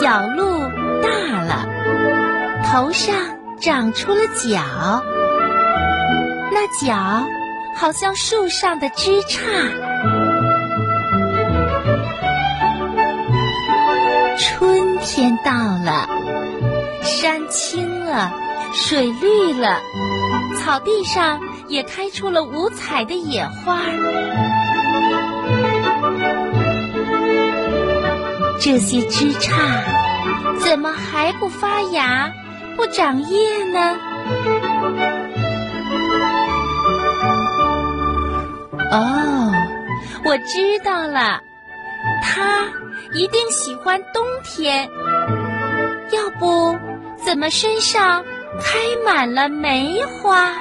小鹿大了头上长出了角那角好像树上的枝杈。春天到了山青了水绿了草地上也开出了五彩的野花这些枝杈怎么还不发芽、不长叶呢？哦，我知道了，它一定喜欢冬天。要不，怎么身上开满了梅花？